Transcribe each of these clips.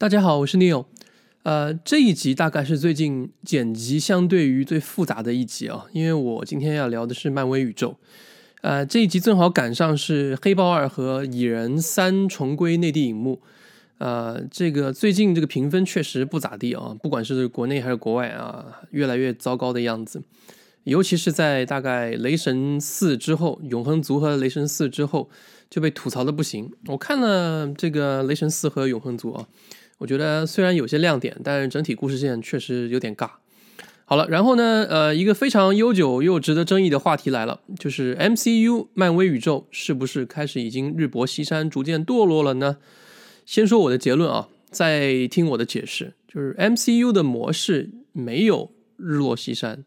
大家好，我是 Neil。呃，这一集大概是最近剪辑相对于最复杂的一集啊，因为我今天要聊的是漫威宇宙。呃，这一集正好赶上是《黑豹二》和《蚁人三》重归内地荧幕。呃，这个最近这个评分确实不咋地啊，不管是国内还是国外啊，越来越糟糕的样子。尤其是在大概《雷神四》之后，《永恒族》和《雷神四》之后就被吐槽的不行。我看了这个《雷神四》和《永恒族》啊，我觉得虽然有些亮点，但是整体故事线确实有点尬。好了，然后呢，呃，一个非常悠久又值得争议的话题来了，就是 MCU 漫威宇宙是不是开始已经日薄西山，逐渐堕落了呢？先说我的结论啊，再听我的解释，就是 MCU 的模式没有日落西山。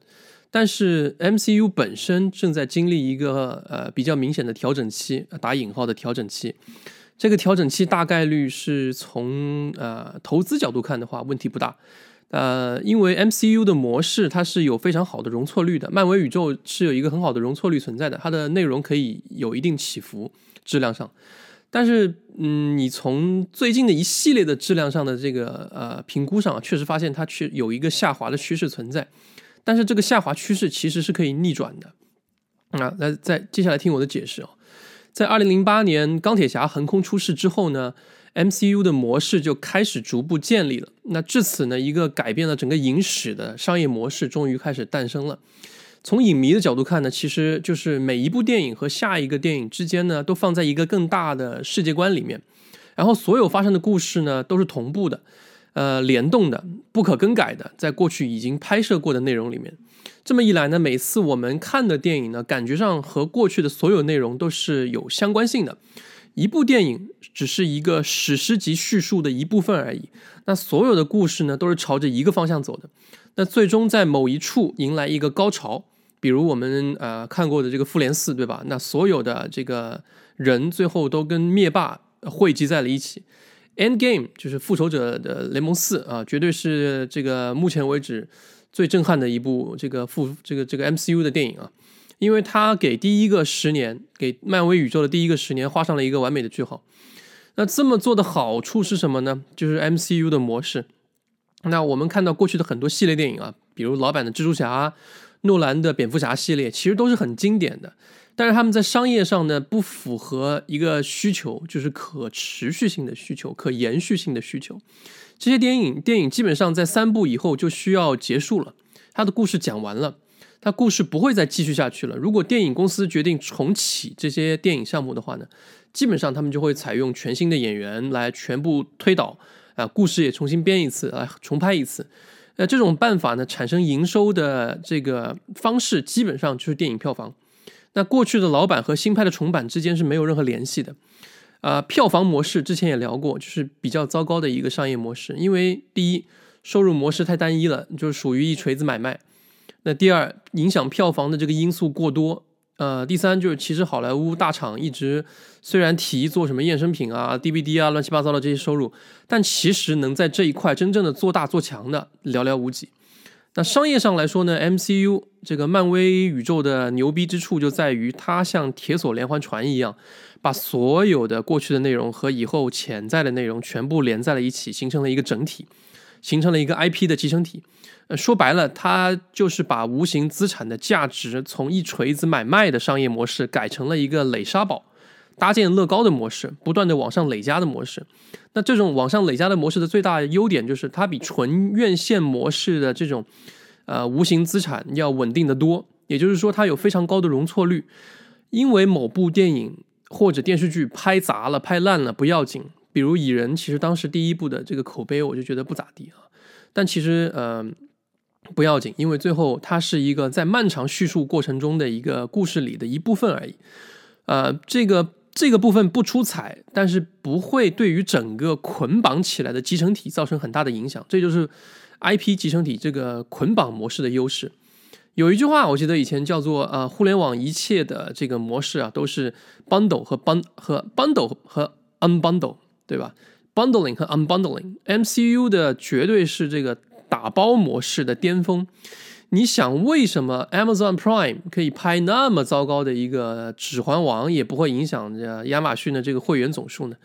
但是 MCU 本身正在经历一个呃比较明显的调整期，打引号的调整期。这个调整期大概率是从呃投资角度看的话问题不大，呃，因为 MCU 的模式它是有非常好的容错率的，漫威宇宙是有一个很好的容错率存在的，它的内容可以有一定起伏质量上。但是嗯，你从最近的一系列的质量上的这个呃评估上，确实发现它去有一个下滑的趋势存在。但是这个下滑趋势其实是可以逆转的，啊，那在接下来听我的解释哦。在二零零八年钢铁侠横空出世之后呢，MCU 的模式就开始逐步建立了。那至此呢，一个改变了整个影史的商业模式终于开始诞生了。从影迷的角度看呢，其实就是每一部电影和下一个电影之间呢，都放在一个更大的世界观里面，然后所有发生的故事呢，都是同步的。呃，联动的、不可更改的，在过去已经拍摄过的内容里面，这么一来呢，每次我们看的电影呢，感觉上和过去的所有内容都是有相关性的。一部电影只是一个史诗级叙述的一部分而已，那所有的故事呢，都是朝着一个方向走的。那最终在某一处迎来一个高潮，比如我们呃看过的这个《复联四》，对吧？那所有的这个人最后都跟灭霸汇集在了一起。End Game 就是复仇者的联盟四啊，绝对是这个目前为止最震撼的一部这个复这个这个 MCU 的电影啊，因为它给第一个十年，给漫威宇宙的第一个十年画上了一个完美的句号。那这么做的好处是什么呢？就是 MCU 的模式。那我们看到过去的很多系列电影啊，比如老版的蜘蛛侠、诺兰的蝙蝠侠系列，其实都是很经典的。但是他们在商业上呢，不符合一个需求，就是可持续性的需求、可延续性的需求。这些电影电影基本上在三部以后就需要结束了，它的故事讲完了，它故事不会再继续下去了。如果电影公司决定重启这些电影项目的话呢，基本上他们就会采用全新的演员来全部推倒，啊，故事也重新编一次，来重拍一次。那这种办法呢，产生营收的这个方式，基本上就是电影票房。那过去的老版和新拍的重版之间是没有任何联系的，啊，票房模式之前也聊过，就是比较糟糕的一个商业模式。因为第一，收入模式太单一了，就是属于一锤子买卖；那第二，影响票房的这个因素过多；呃，第三，就是其实好莱坞大厂一直虽然提做什么衍生品啊、DVD 啊、乱七八糟的这些收入，但其实能在这一块真正的做大做强的寥寥无几。那商业上来说呢，MCU 这个漫威宇宙的牛逼之处就在于它像铁索连环船一样，把所有的过去的内容和以后潜在的内容全部连在了一起，形成了一个整体，形成了一个 IP 的集成体。呃，说白了，它就是把无形资产的价值从一锤子买卖的商业模式改成了一个垒沙堡。搭建乐高的模式，不断的往上累加的模式。那这种往上累加的模式的最大优点就是它比纯院线模式的这种呃无形资产要稳定的多。也就是说，它有非常高的容错率。因为某部电影或者电视剧拍砸了、拍烂了不要紧，比如《蚁人》，其实当时第一部的这个口碑我就觉得不咋地啊。但其实呃不要紧，因为最后它是一个在漫长叙述过程中的一个故事里的一部分而已。呃，这个。这个部分不出彩，但是不会对于整个捆绑起来的集成体造成很大的影响。这就是 IP 集成体这个捆绑模式的优势。有一句话，我记得以前叫做“呃，互联网一切的这个模式啊，都是 bundle 和 bun 和 bundle 和 unbundle，对吧？bundling 和 unbundling，MCU 的绝对是这个打包模式的巅峰。你想为什么 Amazon Prime 可以拍那么糟糕的一个《指环王》，也不会影响这亚马逊的这个会员总数呢？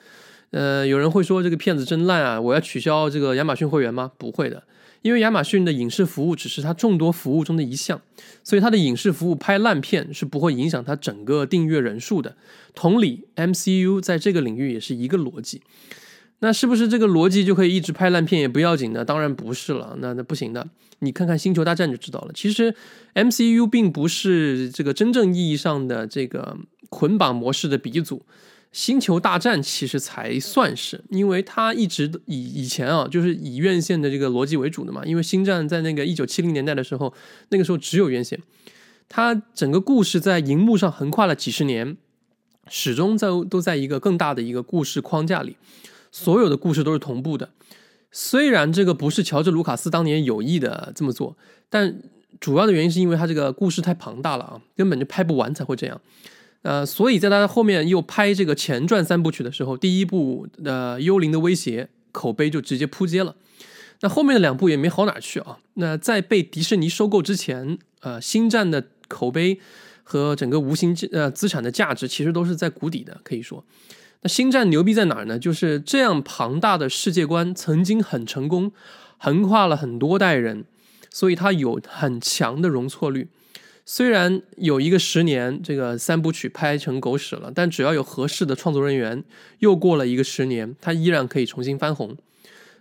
呃，有人会说这个片子真烂啊，我要取消这个亚马逊会员吗？不会的，因为亚马逊的影视服务只是它众多服务中的一项，所以它的影视服务拍烂片是不会影响它整个订阅人数的。同理，MCU 在这个领域也是一个逻辑。那是不是这个逻辑就可以一直拍烂片也不要紧呢？当然不是了，那那不行的。你看看《星球大战》就知道了。其实 MCU 并不是这个真正意义上的这个捆绑模式的鼻祖，《星球大战》其实才算是，因为它一直以以前啊，就是以院线的这个逻辑为主的嘛。因为《星战》在那个一九七零年代的时候，那个时候只有院线，它整个故事在荧幕上横跨了几十年，始终在都在一个更大的一个故事框架里。所有的故事都是同步的，虽然这个不是乔治·卢卡斯当年有意的这么做，但主要的原因是因为他这个故事太庞大了啊，根本就拍不完才会这样。呃，所以在他后面又拍这个前传三部曲的时候，第一部的《幽灵的威胁》口碑就直接扑街了，那后面的两部也没好哪去啊。那在被迪士尼收购之前，呃，《星战》的口碑和整个无形呃资产的价值其实都是在谷底的，可以说。那星战牛逼在哪儿呢？就是这样庞大的世界观曾经很成功，横跨了很多代人，所以它有很强的容错率。虽然有一个十年，这个三部曲拍成狗屎了，但只要有合适的创作人员，又过了一个十年，它依然可以重新翻红。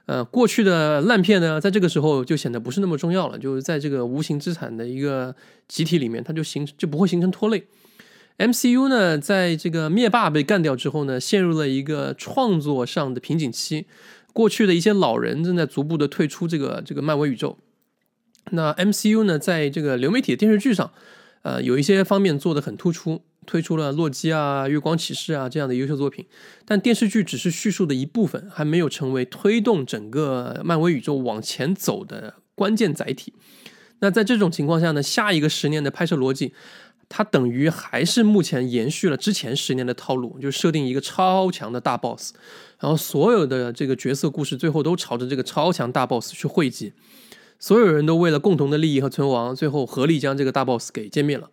呃，过去的烂片呢，在这个时候就显得不是那么重要了，就是在这个无形资产的一个集体里面，它就形就不会形成拖累。MCU 呢，在这个灭霸被干掉之后呢，陷入了一个创作上的瓶颈期。过去的一些老人正在逐步的退出这个这个漫威宇宙。那 MCU 呢，在这个流媒体的电视剧上，呃，有一些方面做的很突出，推出了洛基啊、月光骑士啊这样的优秀作品。但电视剧只是叙述的一部分，还没有成为推动整个漫威宇宙往前走的关键载体。那在这种情况下呢，下一个十年的拍摄逻辑。它等于还是目前延续了之前十年的套路，就设定一个超强的大 boss，然后所有的这个角色故事最后都朝着这个超强大 boss 去汇集，所有人都为了共同的利益和存亡，最后合力将这个大 boss 给歼灭了。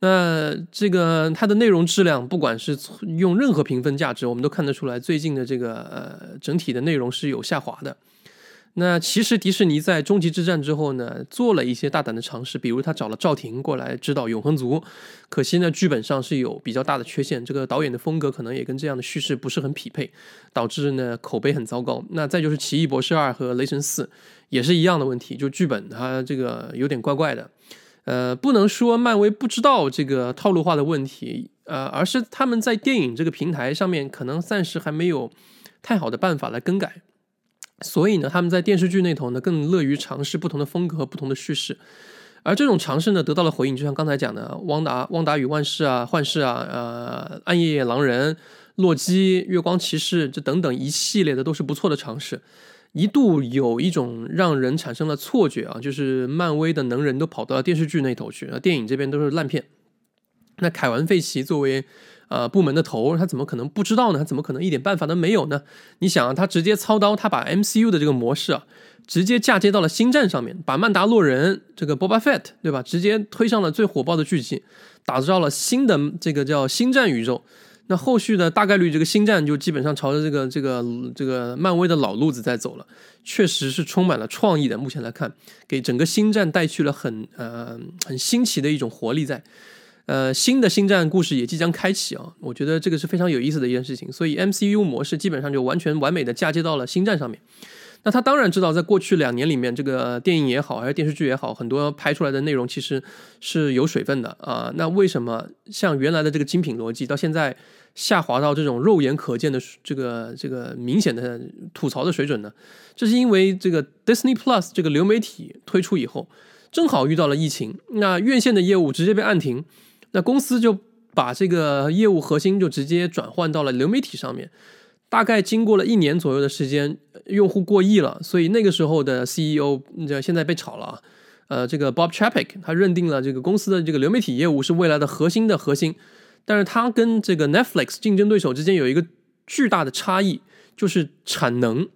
那这个它的内容质量，不管是用任何评分价值，我们都看得出来，最近的这个呃整体的内容是有下滑的。那其实迪士尼在终极之战之后呢，做了一些大胆的尝试，比如他找了赵婷过来指导永恒族，可惜呢剧本上是有比较大的缺陷，这个导演的风格可能也跟这样的叙事不是很匹配，导致呢口碑很糟糕。那再就是奇异博士二和雷神四也是一样的问题，就剧本它这个有点怪怪的，呃，不能说漫威不知道这个套路化的问题，呃，而是他们在电影这个平台上面可能暂时还没有太好的办法来更改。所以呢，他们在电视剧那头呢，更乐于尝试不同的风格和不同的叙事，而这种尝试呢，得到了回应。就像刚才讲的，《汪达汪达与万事》啊，《幻视》啊，呃，《暗夜狼人》、《洛基》、《月光骑士》这等等一系列的都是不错的尝试。一度有一种让人产生了错觉啊，就是漫威的能人都跑到了电视剧那头去，电影这边都是烂片。那凯文·费奇作为。呃，部门的头，他怎么可能不知道呢？他怎么可能一点办法都没有呢？你想啊，他直接操刀，他把 MCU 的这个模式啊，直接嫁接到了星战上面，把曼达洛人这个 Boba Fett 对吧，直接推上了最火爆的剧集，打造了新的这个叫星战宇宙。那后续的大概率这个星战就基本上朝着这个这个这个漫威的老路子在走了，确实是充满了创意的。目前来看，给整个星战带去了很呃很新奇的一种活力在。呃，新的星战故事也即将开启啊，我觉得这个是非常有意思的一件事情。所以 MCU 模式基本上就完全完美的嫁接到了星战上面。那他当然知道，在过去两年里面，这个电影也好，还是电视剧也好，很多拍出来的内容其实是有水分的啊。那为什么像原来的这个精品逻辑，到现在下滑到这种肉眼可见的这个这个明显的吐槽的水准呢？这是因为这个 Disney Plus 这个流媒体推出以后，正好遇到了疫情，那院线的业务直接被按停。那公司就把这个业务核心就直接转换到了流媒体上面，大概经过了一年左右的时间，用户过亿了，所以那个时候的 CEO 这现在被炒了啊，呃，这个 Bob Chapek 他认定了这个公司的这个流媒体业务是未来的核心的核心，但是他跟这个 Netflix 竞争对手之间有一个巨大的差异，就是产能。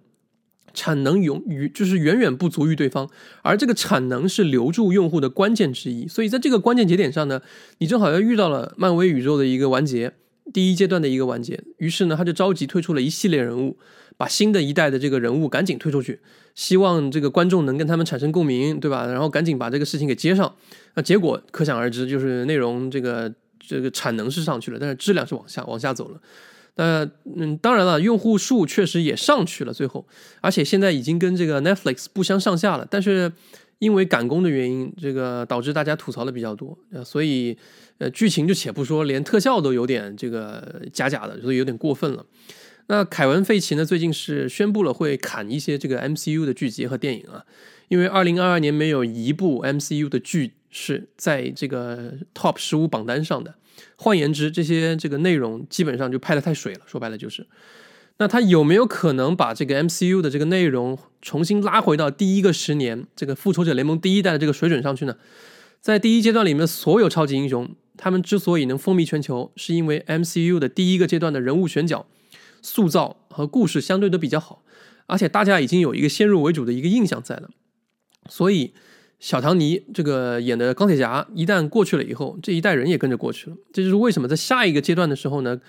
产能永与就是远远不足于对方，而这个产能是留住用户的关键之一。所以在这个关键节点上呢，你正好又遇到了漫威宇宙的一个完结，第一阶段的一个完结。于是呢，他就着急推出了一系列人物，把新的一代的这个人物赶紧推出去，希望这个观众能跟他们产生共鸣，对吧？然后赶紧把这个事情给接上。那结果可想而知，就是内容这个这个产能是上去了，但是质量是往下往下走了。呃嗯，当然了，用户数确实也上去了，最后，而且现在已经跟这个 Netflix 不相上下了。但是因为赶工的原因，这个导致大家吐槽的比较多，呃所以呃，剧情就且不说，连特效都有点这个假假的，所以有点过分了。那凯文·费奇呢，最近是宣布了会砍一些这个 MCU 的剧集和电影啊，因为二零二二年没有一部 MCU 的剧是在这个 Top 十五榜单上的。换言之，这些这个内容基本上就拍的太水了。说白了就是，那他有没有可能把这个 MCU 的这个内容重新拉回到第一个十年这个复仇者联盟第一代的这个水准上去呢？在第一阶段里面，所有超级英雄他们之所以能风靡全球，是因为 MCU 的第一个阶段的人物选角、塑造和故事相对都比较好，而且大家已经有一个先入为主的一个印象在了，所以。小唐尼这个演的钢铁侠，一旦过去了以后，这一代人也跟着过去了。这就是为什么在下一个阶段的时候呢，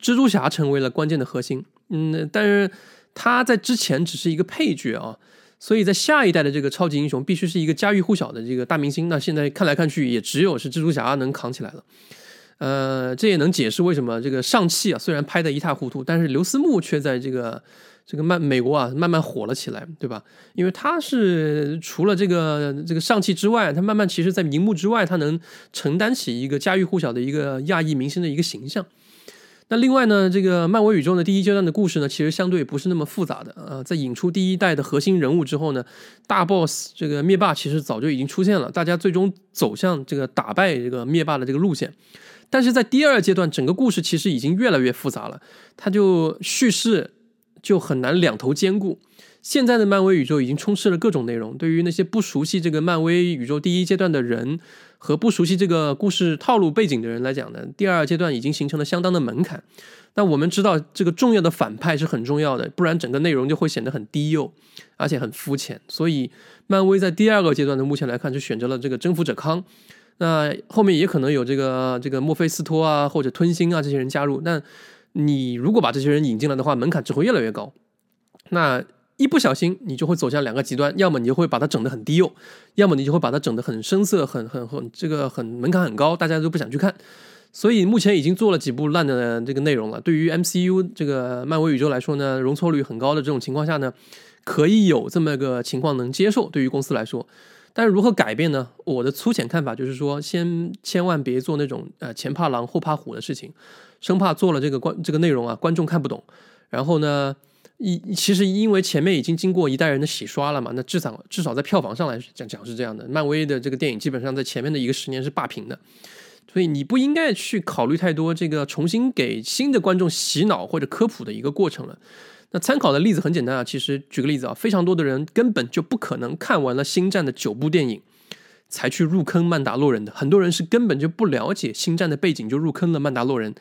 蜘蛛侠成为了关键的核心。嗯，但是他在之前只是一个配角啊，所以在下一代的这个超级英雄必须是一个家喻户晓的这个大明星。那现在看来看去，也只有是蜘蛛侠能扛起来了。呃，这也能解释为什么这个上汽啊，虽然拍的一塌糊涂，但是刘思慕却在这个。这个慢美国啊，慢慢火了起来，对吧？因为他是除了这个这个上汽之外，他慢慢其实在荧幕之外，他能承担起一个家喻户晓的一个亚裔明星的一个形象。那另外呢，这个漫威宇宙的第一阶段的故事呢，其实相对不是那么复杂的啊。在引出第一代的核心人物之后呢，大 boss 这个灭霸其实早就已经出现了，大家最终走向这个打败这个灭霸的这个路线。但是在第二阶段，整个故事其实已经越来越复杂了，它就叙事。就很难两头兼顾。现在的漫威宇宙已经充斥了各种内容，对于那些不熟悉这个漫威宇宙第一阶段的人和不熟悉这个故事套路背景的人来讲呢，第二阶段已经形成了相当的门槛。那我们知道，这个重要的反派是很重要的，不然整个内容就会显得很低幼，而且很肤浅。所以，漫威在第二个阶段的目前来看，就选择了这个征服者康。那后面也可能有这个这个墨菲斯托啊，或者吞星啊这些人加入。那你如果把这些人引进来的话，门槛只会越来越高。那一不小心，你就会走向两个极端：要么你就会把它整得很低幼，要么你就会把它整得很生涩、很很很这个很门槛很高，大家都不想去看。所以目前已经做了几部烂的这个内容了。对于 MCU 这个漫威宇宙来说呢，容错率很高的这种情况下呢，可以有这么个情况能接受。对于公司来说，但是如何改变呢？我的粗浅看法就是说，先千万别做那种呃前怕狼后怕虎的事情。生怕做了这个观这个内容啊，观众看不懂。然后呢，一其实因为前面已经经过一代人的洗刷了嘛，那至少至少在票房上来讲讲是这样的。漫威的这个电影基本上在前面的一个十年是霸屏的，所以你不应该去考虑太多这个重新给新的观众洗脑或者科普的一个过程了。那参考的例子很简单啊，其实举个例子啊，非常多的人根本就不可能看完了星战的九部电影。才去入坑曼达洛人的很多人是根本就不了解星战的背景就入坑了曼达洛人，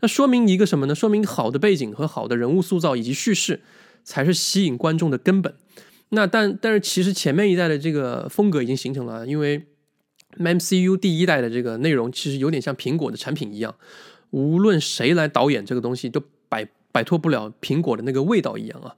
那说明一个什么呢？说明好的背景和好的人物塑造以及叙事才是吸引观众的根本。那但但是其实前面一代的这个风格已经形成了，因为 MCU 第一代的这个内容其实有点像苹果的产品一样，无论谁来导演这个东西都摆摆脱不了苹果的那个味道一样啊，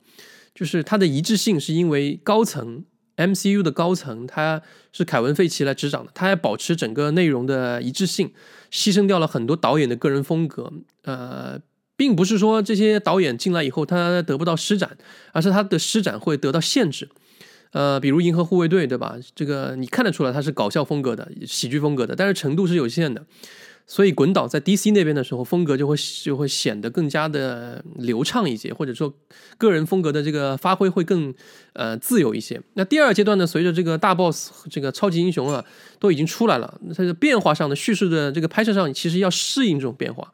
就是它的一致性是因为高层。MCU 的高层，他是凯文·费奇来执掌的，他还保持整个内容的一致性，牺牲掉了很多导演的个人风格。呃，并不是说这些导演进来以后他得不到施展，而是他的施展会得到限制。呃，比如《银河护卫队》，对吧？这个你看得出来他是搞笑风格的、喜剧风格的，但是程度是有限的。所以滚导在 DC 那边的时候，风格就会就会显得更加的流畅一些，或者说个人风格的这个发挥会更呃自由一些。那第二阶段呢，随着这个大 boss 这个超级英雄啊都已经出来了，它的变化上的叙事的这个拍摄上，其实要适应这种变化。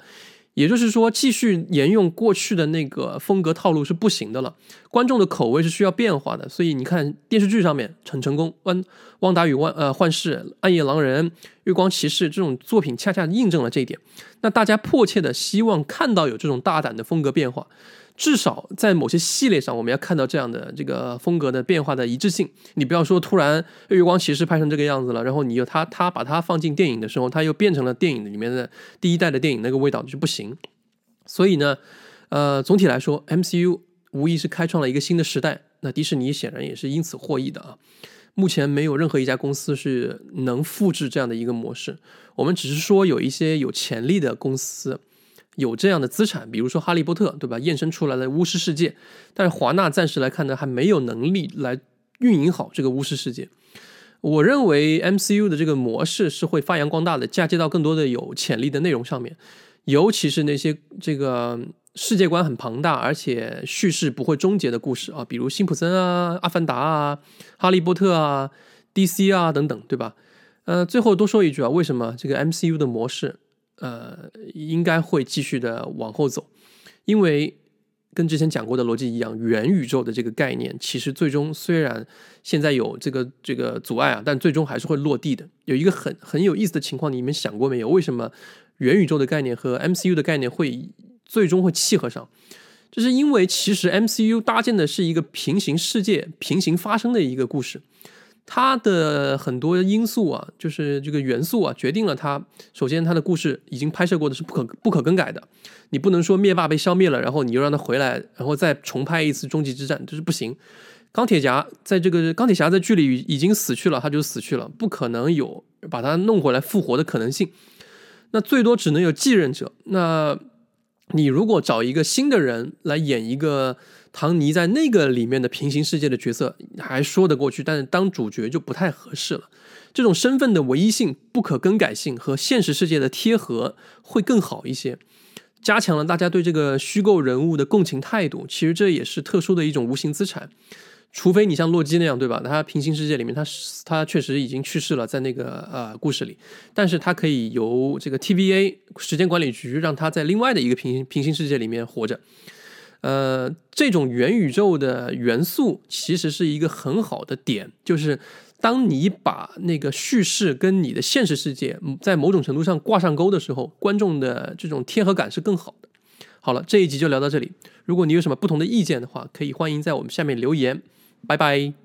也就是说，继续沿用过去的那个风格套路是不行的了。观众的口味是需要变化的，所以你看电视剧上面很成功，《汪汪达与万呃幻视》《暗夜狼人》《月光骑士》这种作品，恰恰印证了这一点。那大家迫切的希望看到有这种大胆的风格变化。至少在某些系列上，我们要看到这样的这个风格的变化的一致性。你不要说突然《月光骑士》拍成这个样子了，然后你又他他把它放进电影的时候，它又变成了电影里面的第一代的电影那个味道就不行。所以呢，呃，总体来说，MCU 无疑是开创了一个新的时代。那迪士尼显然也是因此获益的啊。目前没有任何一家公司是能复制这样的一个模式。我们只是说有一些有潜力的公司有这样的资产，比如说《哈利波特》，对吧？衍生出来的巫师世界，但是华纳暂时来看呢，还没有能力来运营好这个巫师世界。我认为 MCU 的这个模式是会发扬光大的，嫁接到更多的有潜力的内容上面，尤其是那些这个世界观很庞大，而且叙事不会终结的故事啊，比如辛普森啊、阿凡达啊、哈利波特啊、DC 啊等等，对吧？呃，最后多说一句啊，为什么这个 MCU 的模式呃应该会继续的往后走？因为。跟之前讲过的逻辑一样，元宇宙的这个概念，其实最终虽然现在有这个这个阻碍啊，但最终还是会落地的。有一个很很有意思的情况，你们想过没有？为什么元宇宙的概念和 MCU 的概念会最终会契合上？就是因为其实 MCU 搭建的是一个平行世界、平行发生的一个故事。它的很多因素啊，就是这个元素啊，决定了它。首先，它的故事已经拍摄过的是不可不可更改的，你不能说灭霸被消灭了，然后你又让他回来，然后再重拍一次终极之战，这是不行。钢铁侠在这个钢铁侠在剧里已经死去了，他就死去了，不可能有把他弄回来复活的可能性。那最多只能有继任者。那你如果找一个新的人来演一个。唐尼在那个里面的平行世界的角色还说得过去，但是当主角就不太合适了。这种身份的唯一性、不可更改性和现实世界的贴合会更好一些，加强了大家对这个虚构人物的共情态度。其实这也是特殊的一种无形资产。除非你像洛基那样，对吧？他平行世界里面，他他确实已经去世了，在那个呃故事里，但是他可以由这个 TVA 时间管理局让他在另外的一个平行平行世界里面活着。呃，这种元宇宙的元素其实是一个很好的点，就是当你把那个叙事跟你的现实世界在某种程度上挂上钩的时候，观众的这种贴合感是更好的。好了，这一集就聊到这里。如果你有什么不同的意见的话，可以欢迎在我们下面留言。拜拜。